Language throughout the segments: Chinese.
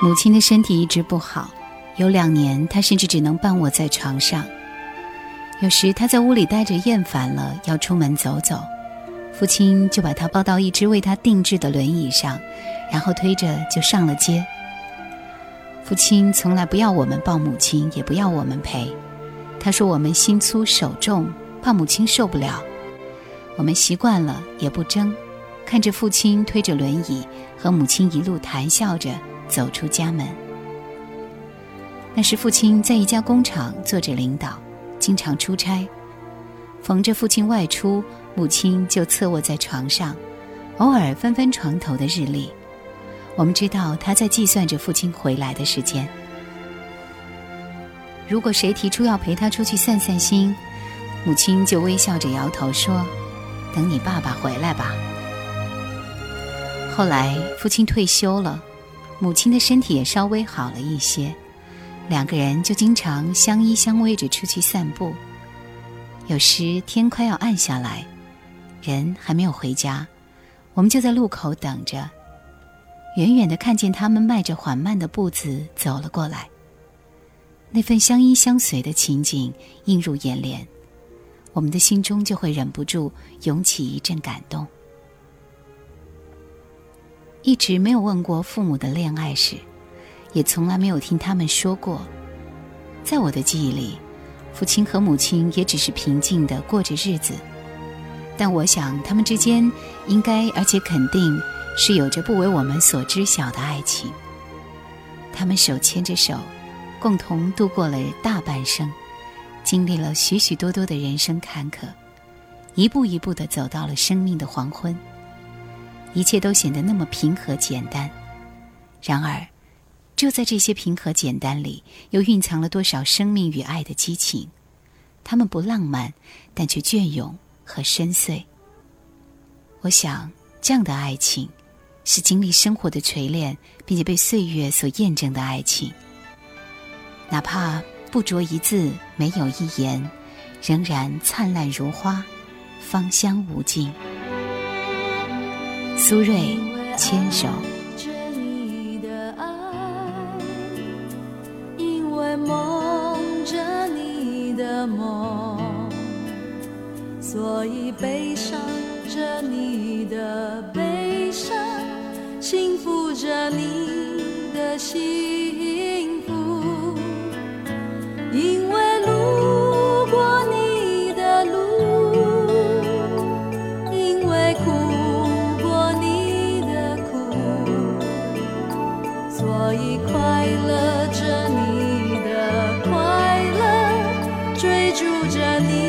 母亲的身体一直不好，有两年她甚至只能半卧在床上。有时她在屋里待着厌烦了，要出门走走，父亲就把她抱到一只为她定制的轮椅上，然后推着就上了街。父亲从来不要我们抱母亲，也不要我们陪。他说我们心粗手重，怕母亲受不了。我们习惯了，也不争。看着父亲推着轮椅和母亲一路谈笑着走出家门。那时父亲在一家工厂做着领导，经常出差。逢着父亲外出，母亲就侧卧在床上，偶尔翻翻床头的日历。我们知道他在计算着父亲回来的时间。如果谁提出要陪他出去散散心，母亲就微笑着摇头说：“等你爸爸回来吧。”后来父亲退休了，母亲的身体也稍微好了一些，两个人就经常相依相偎着出去散步。有时天快要暗下来，人还没有回家，我们就在路口等着。远远的看见他们迈着缓慢的步子走了过来，那份相依相随的情景映入眼帘，我们的心中就会忍不住涌起一阵感动。一直没有问过父母的恋爱史，也从来没有听他们说过。在我的记忆里，父亲和母亲也只是平静的过着日子，但我想他们之间应该而且肯定。是有着不为我们所知晓的爱情。他们手牵着手，共同度过了大半生，经历了许许多多的人生坎坷，一步一步的走到了生命的黄昏。一切都显得那么平和简单。然而，就在这些平和简单里，又蕴藏了多少生命与爱的激情？他们不浪漫，但却隽永和深邃。我想，这样的爱情。是经历生活的锤炼，并且被岁月所验证的爱情。哪怕不着一字，没有一言，仍然灿烂如花，芳香无尽。苏芮牵手。着你的爱因为梦着你的梦，所以悲伤着你的悲伤。幸福着你的心追逐着你。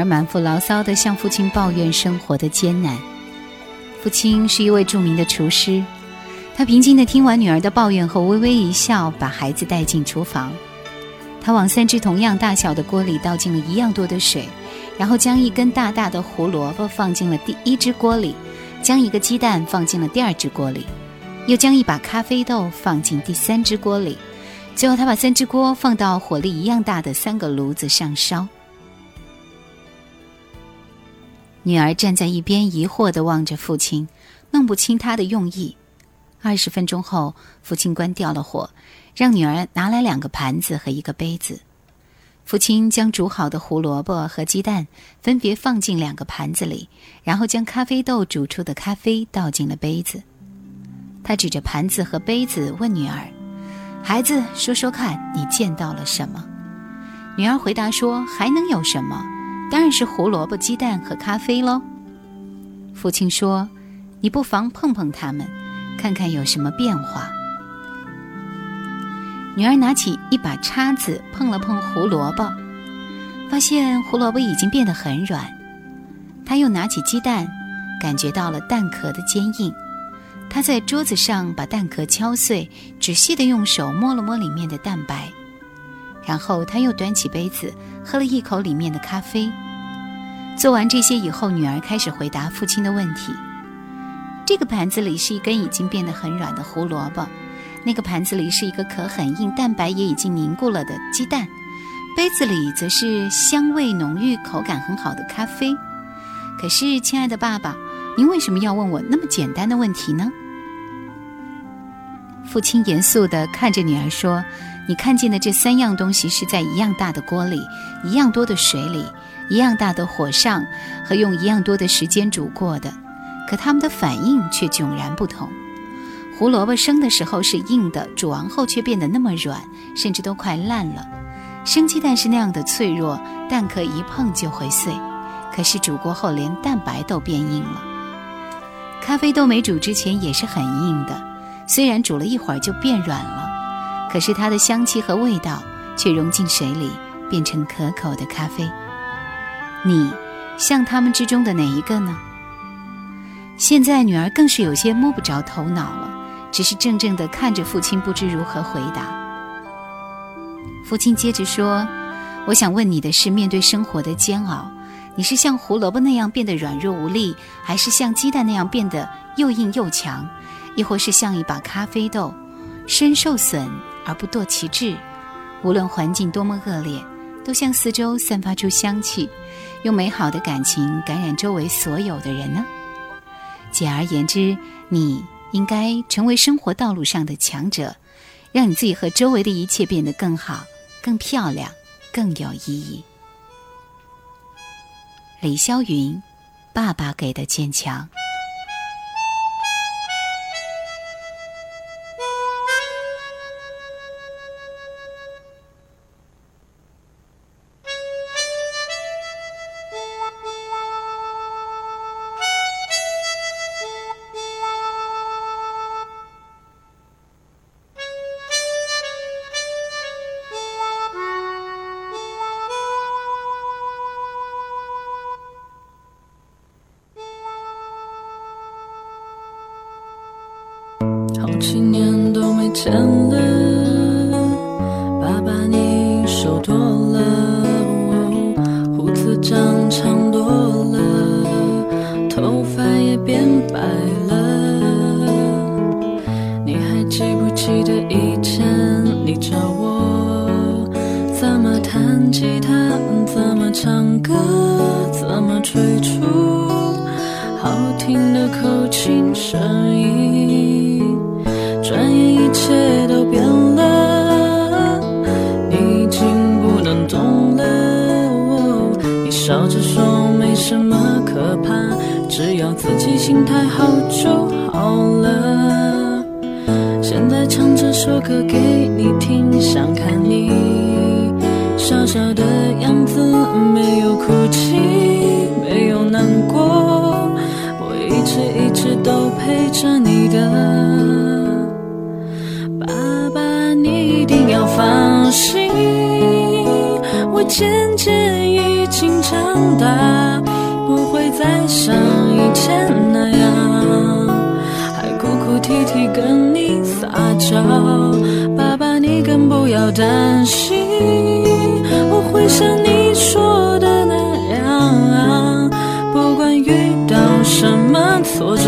儿满腹牢骚地向父亲抱怨生活的艰难。父亲是一位著名的厨师，他平静地听完女儿的抱怨后，微微一笑，把孩子带进厨房。他往三只同样大小的锅里倒进了一样多的水，然后将一根大大的胡萝卜放进了第一只锅里，将一个鸡蛋放进了第二只锅里，又将一把咖啡豆放进第三只锅里。最后，他把三只锅放到火力一样大的三个炉子上烧。女儿站在一边，疑惑地望着父亲，弄不清他的用意。二十分钟后，父亲关掉了火，让女儿拿来两个盘子和一个杯子。父亲将煮好的胡萝卜和鸡蛋分别放进两个盘子里，然后将咖啡豆煮出的咖啡倒进了杯子。他指着盘子和杯子问女儿：“孩子，说说看，你见到了什么？”女儿回答说：“还能有什么？当然是胡萝卜、鸡蛋和咖啡喽。”父亲说：“你不妨碰碰它们，看看有什么变化。”女儿拿起一把叉子碰了碰胡萝卜，发现胡萝卜已经变得很软。她又拿起鸡蛋，感觉到了蛋壳的坚硬。她在桌子上把蛋壳敲碎，仔细地用手摸了摸里面的蛋白。然后他又端起杯子，喝了一口里面的咖啡。做完这些以后，女儿开始回答父亲的问题。这个盘子里是一根已经变得很软的胡萝卜，那个盘子里是一个壳很硬、蛋白也已经凝固了的鸡蛋，杯子里则是香味浓郁、口感很好的咖啡。可是，亲爱的爸爸，您为什么要问我那么简单的问题呢？父亲严肃地看着女儿说：“你看见的这三样东西是在一样大的锅里、一样多的水里、一样大的火上和用一样多的时间煮过的，可它们的反应却迥然不同。胡萝卜生的时候是硬的，煮完后却变得那么软，甚至都快烂了。生鸡蛋是那样的脆弱，蛋壳一碰就会碎，可是煮过后连蛋白都变硬了。咖啡豆没煮之前也是很硬的。”虽然煮了一会儿就变软了，可是它的香气和味道却融进水里，变成可口的咖啡。你像他们之中的哪一个呢？现在女儿更是有些摸不着头脑了，只是怔怔地看着父亲，不知如何回答。父亲接着说：“我想问你的是，面对生活的煎熬，你是像胡萝卜那样变得软弱无力，还是像鸡蛋那样变得又硬又强？”亦或是像一把咖啡豆，深受损而不堕其志。无论环境多么恶劣，都向四周散发出香气，用美好的感情感染周围所有的人呢？简而言之，你应该成为生活道路上的强者，让你自己和周围的一切变得更好、更漂亮、更有意义。李霄云，爸爸给的坚强。歌给你听，想看你笑笑的样子，没有哭泣，没有难过，我一直一直都陪着你的。爸爸，你一定要放心，我渐渐已经长大，不会再像以前那样，提提跟你撒娇。爸爸，你更不要担心，我会像你说的那样，不管遇到什么挫折，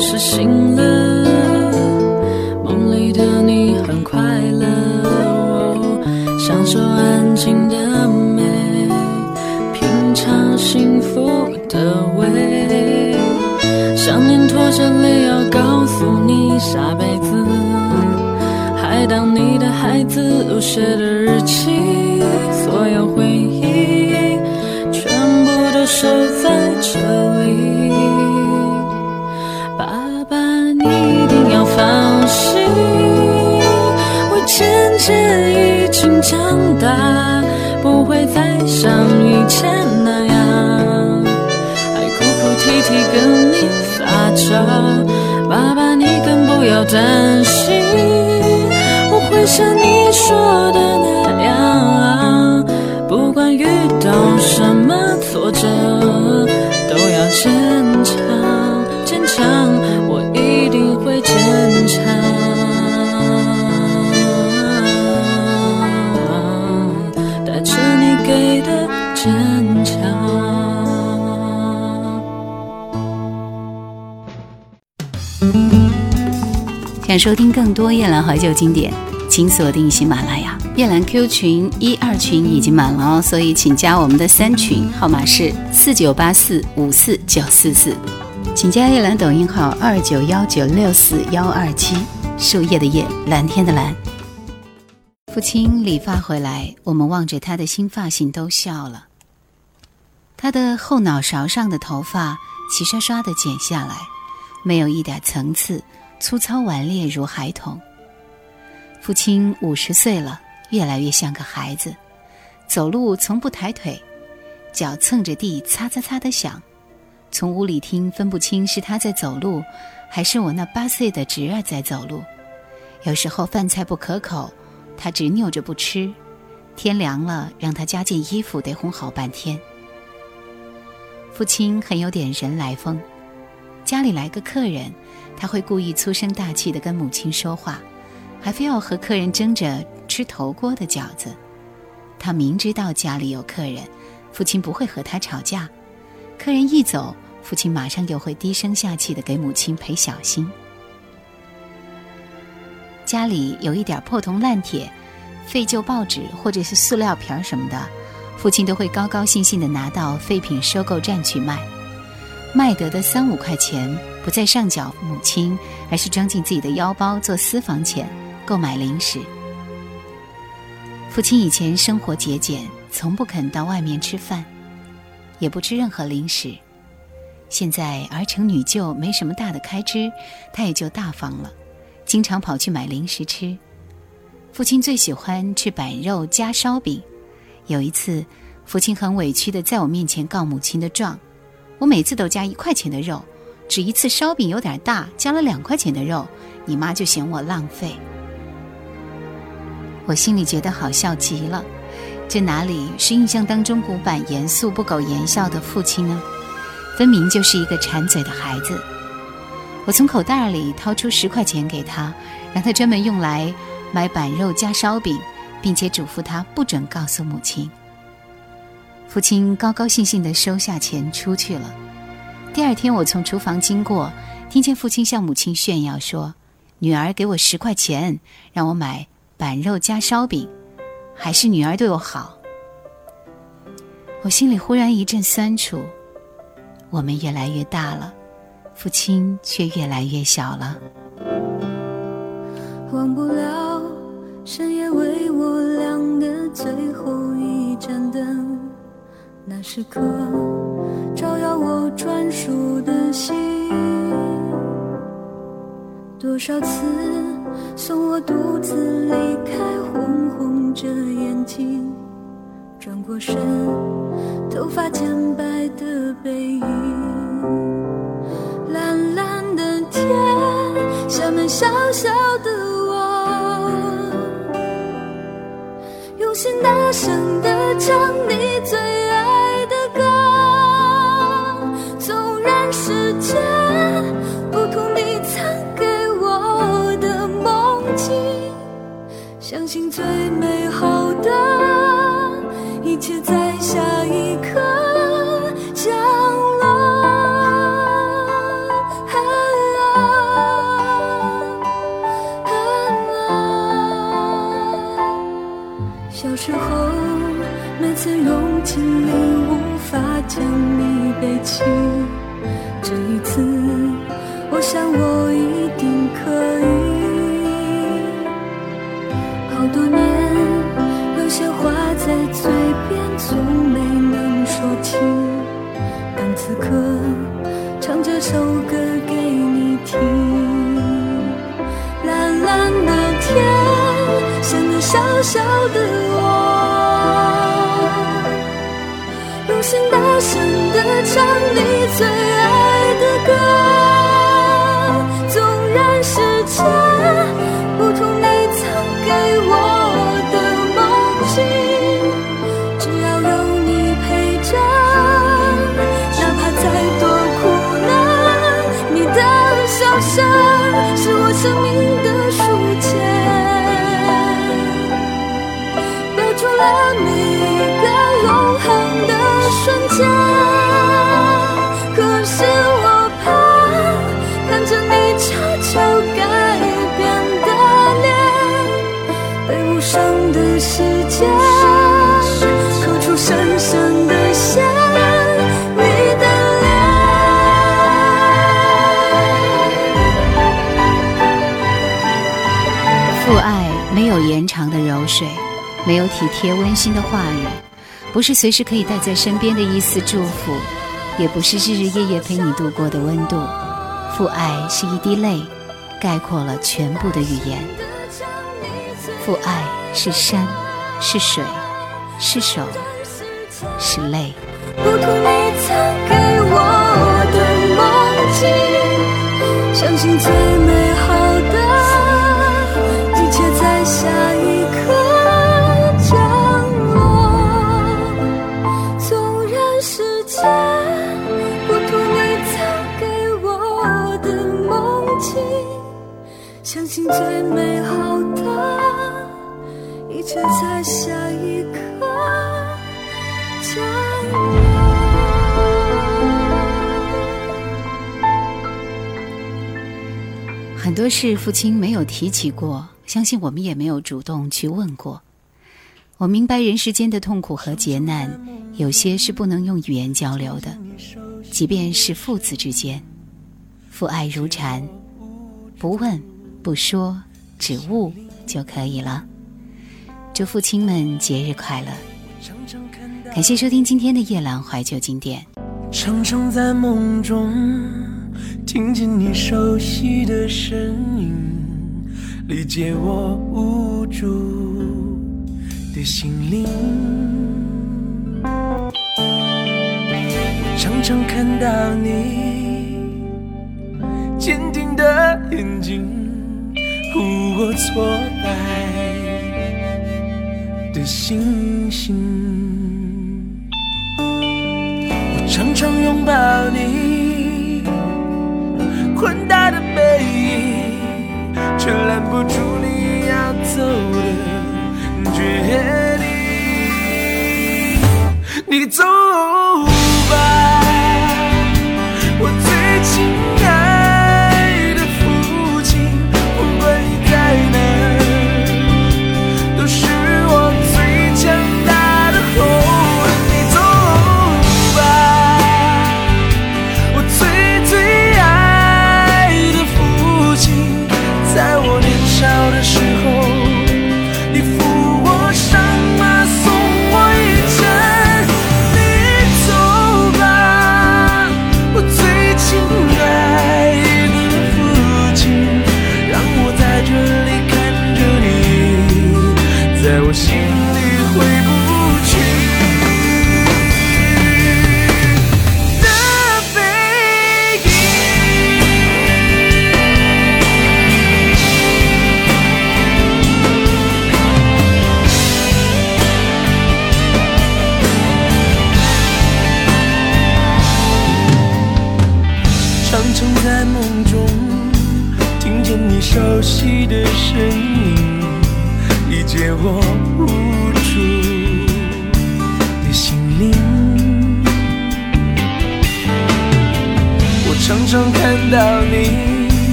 是醒了，长大，不会再像以前那样，还哭哭啼啼跟你撒娇。爸爸，你更不要担心，我会像你说的那样啊，不管遇到什么挫折，都要坚强，坚强。收听更多夜兰怀旧经典，请锁定喜马拉雅夜兰 Q 群一二群已经满了哦，所以请加我们的三群，号码是四九八四五四九四四。请加叶兰抖音号二九幺九六四幺二七，树叶的叶，蓝天的蓝。父亲理发回来，我们望着他的新发型都笑了。他的后脑勺上的头发齐刷刷的剪下来，没有一点层次，粗糙顽劣如孩童。父亲五十岁了，越来越像个孩子，走路从不抬腿，脚蹭着地擦擦擦的响，从屋里听分不清是他在走路，还是我那八岁的侄儿在走路。有时候饭菜不可口，他执拗着不吃，天凉了让他加件衣服得哄好半天。父亲很有点人来疯，家里来个客人，他会故意粗声大气地跟母亲说话，还非要和客人争着吃头锅的饺子。他明知道家里有客人，父亲不会和他吵架。客人一走，父亲马上又会低声下气地给母亲赔小心。家里有一点破铜烂铁、废旧报纸或者是塑料瓶什么的。父亲都会高高兴兴地拿到废品收购站去卖，卖得的三五块钱不再上缴母亲，而是装进自己的腰包做私房钱，购买零食。父亲以前生活节俭，从不肯到外面吃饭，也不吃任何零食。现在儿成女就，没什么大的开支，他也就大方了，经常跑去买零食吃。父亲最喜欢吃板肉加烧饼。有一次，父亲很委屈的在我面前告母亲的状，我每次都加一块钱的肉，只一次烧饼有点大，加了两块钱的肉，你妈就嫌我浪费。我心里觉得好笑极了，这哪里是印象当中古板严肃不苟言笑的父亲呢？分明就是一个馋嘴的孩子。我从口袋里掏出十块钱给他，让他专门用来买板肉加烧饼。并且嘱咐他不准告诉母亲。父亲高高兴兴地收下钱出去了。第二天，我从厨房经过，听见父亲向母亲炫耀说：“女儿给我十块钱，让我买板肉加烧饼，还是女儿对我好。”我心里忽然一阵酸楚。我们越来越大了，父亲却越来越小了。忘不了深夜为我亮的最后一盏灯，那时刻照耀我专属的心。多少次送我独自离开，红红着眼睛，转过身，头发渐白的背影。蓝蓝的天，下面小小的我，用。心大声地唱你最美好的一切在下一刻降落。小。时候，每次用尽力，无法将你背起。这一次，我想我此刻，唱这首歌给你听。蓝蓝的天，像你小小的我，用。心大声地唱你最爱的歌，了每一个永恒的。瞬间，可是我怕看着你悄悄改变的脸，被无声的时间刻出深深的线。你的脸，父爱没有延长的柔水，没有体贴温馨的话语，不是随时可以带在身边的一丝祝福，也不是日日夜夜陪你度过的温度。父爱是一滴泪，概括了全部的语言。父爱是山，是水，是手，是泪。很多事，父亲没有提起过。相信我们也没有主动去问过。我明白，人世间的痛苦和劫难，有些是不能用语言交流的。即便是父子之间，父爱如禅，不问不说，只悟就可以了。祝父亲们节日快乐！感谢收听今天的《夜郎怀旧经典》。听见你熟悉的声音，理解我无助的心灵。我常常看到你坚定的眼睛，护我挫败的星星。我常常拥抱。it's all